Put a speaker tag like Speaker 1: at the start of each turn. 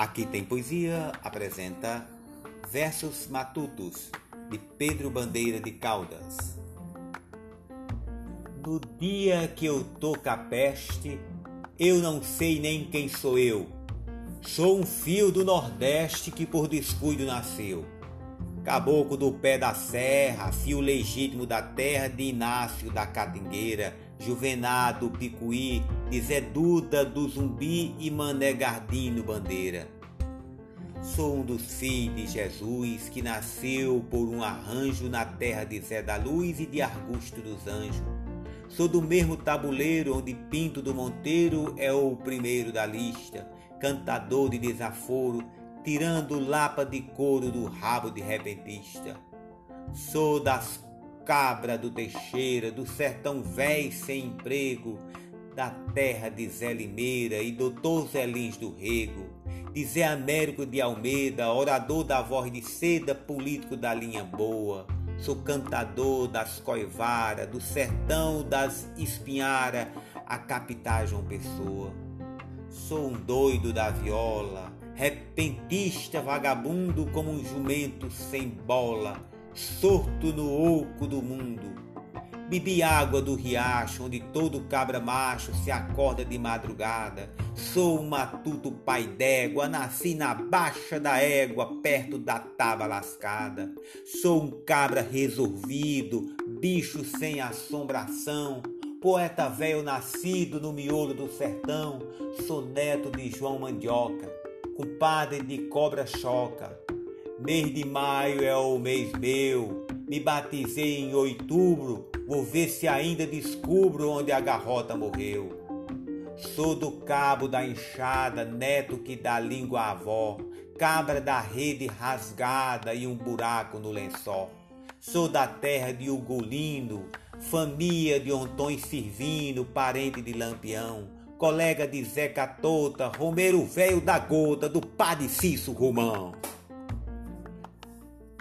Speaker 1: Aqui tem poesia apresenta Versos Matutos de Pedro Bandeira de Caldas. No dia que eu tô com a peste, eu não sei nem quem sou eu. Sou um fio do Nordeste que por descuido nasceu. Caboclo do pé da serra, fio legítimo da terra de Inácio da Catingueira, Juvenal do Picuí, de Zé Duda do Zumbi e Mané Gardino Bandeira. Sou um dos filhos de Jesus que nasceu por um arranjo na terra de Zé da Luz e de Argusto dos Anjos. Sou do mesmo tabuleiro onde Pinto do Monteiro é o primeiro da lista, cantador de desaforo, tirando lapa de couro do rabo de repentista. Sou das cabra do Teixeira, do sertão véi sem emprego, da terra de Zé Limeira e doutor Zé Lins do Rego, de Zé Américo de Almeida, orador da voz de seda, político da linha boa. Sou cantador das coivara, do sertão das espinhara, a capital João Pessoa. Sou um doido da viola, repentista vagabundo como um jumento sem bola, sorto no oco do mundo. Bebi água do riacho, onde todo cabra macho se acorda de madrugada. Sou um matuto pai d'égua, nasci na baixa da égua, perto da taba lascada. Sou um cabra resolvido, bicho sem assombração. Poeta velho nascido no miolo do sertão, sou neto de João Mandioca, compadre de cobra choca. Mês de maio é o mês meu, me batizei em outubro, vou ver se ainda descubro onde a garrota morreu. Sou do cabo da enxada, neto que dá língua à avó, cabra da rede rasgada e um buraco no lençol. Sou da terra de Ugolindo, família de Ontões Servindo, parente de Lampião, colega de Zeca Tota, Romero Velho da Gota, do Padre Cício Romão.